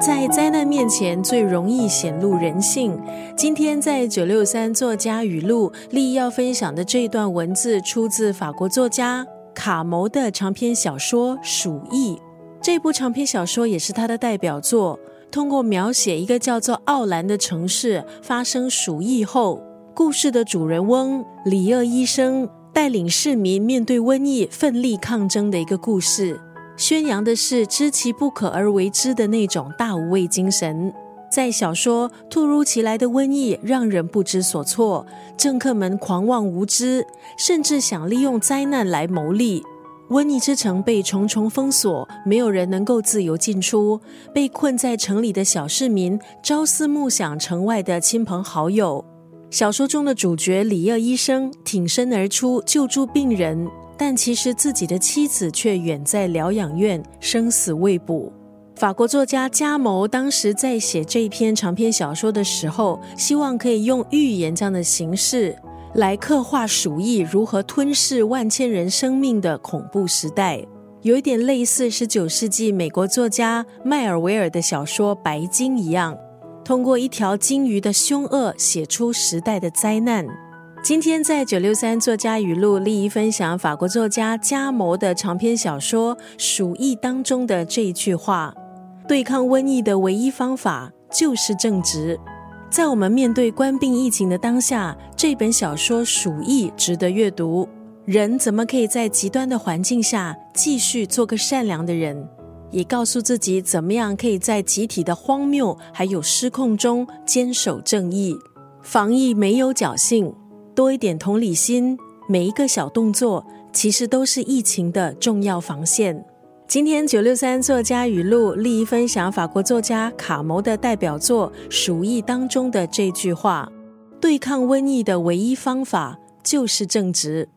在灾难面前最容易显露人性。今天在九六三作家语录，立要分享的这段文字，出自法国作家卡牟的长篇小说《鼠疫》。这部长篇小说也是他的代表作。通过描写一个叫做奥兰的城市发生鼠疫后，故事的主人翁里厄医生带领市民面对瘟疫奋力抗争的一个故事。宣扬的是知其不可而为之的那种大无畏精神。在小说突如其来的瘟疫让人不知所措，政客们狂妄无知，甚至想利用灾难来牟利。瘟疫之城被重重封锁，没有人能够自由进出。被困在城里的小市民朝思暮想城外的亲朋好友。小说中的主角里厄医生挺身而出救助病人。但其实自己的妻子却远在疗养院，生死未卜。法国作家加谋当时在写这一篇长篇小说的时候，希望可以用寓言这样的形式来刻画鼠疫如何吞噬万千人生命的恐怖时代，有一点类似十九世纪美国作家迈尔维尔的小说《白鲸》一样，通过一条鲸鱼的凶恶写出时代的灾难。今天在九六三作家语录，立意分享法国作家加谋的长篇小说《鼠疫》当中的这一句话：对抗瘟疫的唯一方法就是正直。在我们面对官病疫情的当下，这本小说《鼠疫》值得阅读。人怎么可以在极端的环境下继续做个善良的人？也告诉自己怎么样可以在集体的荒谬还有失控中坚守正义。防疫没有侥幸。多一点同理心，每一个小动作其实都是疫情的重要防线。今天九六三作家语录，利益分享法国作家卡牟的代表作《鼠疫》当中的这句话：对抗瘟疫的唯一方法就是正直。